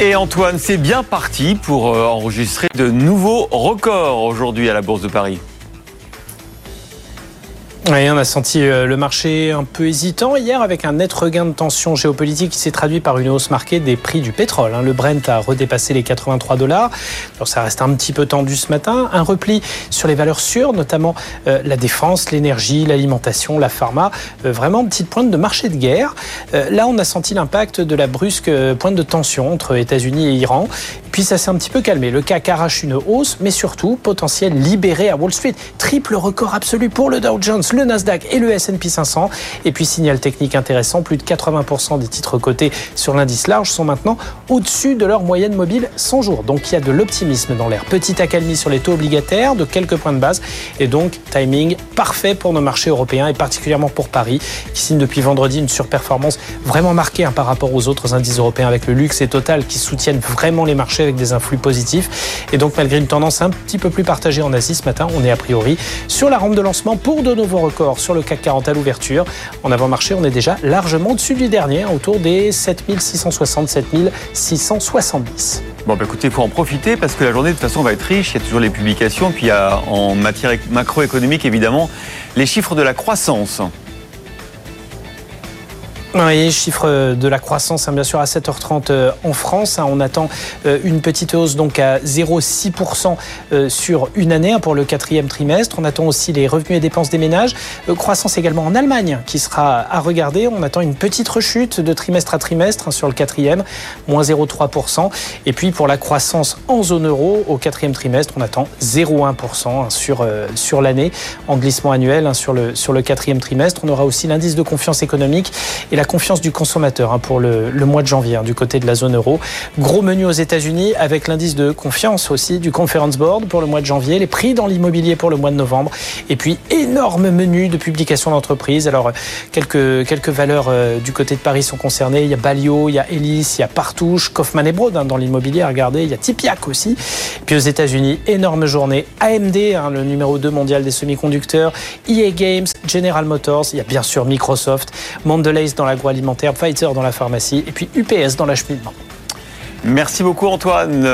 Et Antoine, c'est bien parti pour euh, enregistrer de nouveaux records aujourd'hui à la Bourse de Paris. On a senti euh, le marché un peu hésitant hier avec un net regain de tension géopolitique qui s'est traduit par une hausse marquée des prix du pétrole. Hein. Le Brent a redépassé les 83 dollars. Alors ça reste un petit peu tendu ce matin. Un repli sur les valeurs sûres, notamment euh, la défense, l'énergie, l'alimentation, la pharma. Euh, vraiment petite pointe de marché de guerre. là, on a senti l'impact de la brusque pointe de tension entre États-Unis et Iran. Puis ça s'est un petit peu calmé. Le CAC arrache une hausse, mais surtout potentiel libéré à Wall Street. Triple record absolu pour le Dow Jones le Nasdaq et le S&P 500. Et puis signal technique intéressant, plus de 80% des titres cotés sur l'indice large sont maintenant au-dessus de leur moyenne mobile 100 jours. Donc il y a de l'optimisme dans l'air. Petite accalmie sur les taux obligataires de quelques points de base et donc timing parfait pour nos marchés européens et particulièrement pour Paris qui signe depuis vendredi une surperformance vraiment marquée hein, par rapport aux autres indices européens avec le luxe et Total qui soutiennent vraiment les marchés avec des influx positifs. Et donc malgré une tendance un petit peu plus partagée en Asie ce matin, on est a priori sur la rampe de lancement pour de nouveaux record sur le CAC 40 à l'ouverture. En avant-marché, on est déjà largement au-dessus du dernier, hein, autour des 7660, 7670. Bon, bah écoutez, il faut en profiter parce que la journée, de toute façon, va être riche. Il y a toujours les publications. Puis il y a en matière macroéconomique, évidemment, les chiffres de la croissance. Oui, chiffre de la croissance, hein, bien sûr, à 7h30 euh, en France. Hein, on attend euh, une petite hausse donc à 0,6% euh, sur une année hein, pour le quatrième trimestre. On attend aussi les revenus et dépenses des ménages. Croissance également en Allemagne qui sera à regarder. On attend une petite rechute de trimestre à trimestre sur le quatrième, moins 0,3%. Et puis pour la croissance en zone euro, au quatrième trimestre, on attend 0,1% sur, sur l'année en glissement annuel sur, le, sur le quatrième trimestre. On aura aussi l'indice de confiance économique la confiance du consommateur hein, pour le, mois de janvier hein, du côté de la zone euro. Gros menu aux États-Unis avec l'indice de confiance aussi du Conference Board pour le mois de janvier, les prix dans l'immobilier pour le mois de novembre et puis énorme menu de publication d'entreprise. Alors quelques quelques valeurs euh, du côté de Paris sont concernées. Il y a Balio, il y a Elis, il y a Partouche, Kaufman et Broad hein, dans l'immobilier. Regardez, il y a Tipiak aussi. puis aux États-Unis, énorme journée. AMD, le numéro 2 mondial des semi-conducteurs, EA Games, General Motors. Il y a bien sûr Microsoft, Mondelez dans l'agroalimentaire, Pfizer dans la pharmacie et puis UPS dans l'acheminement. Merci beaucoup Antoine.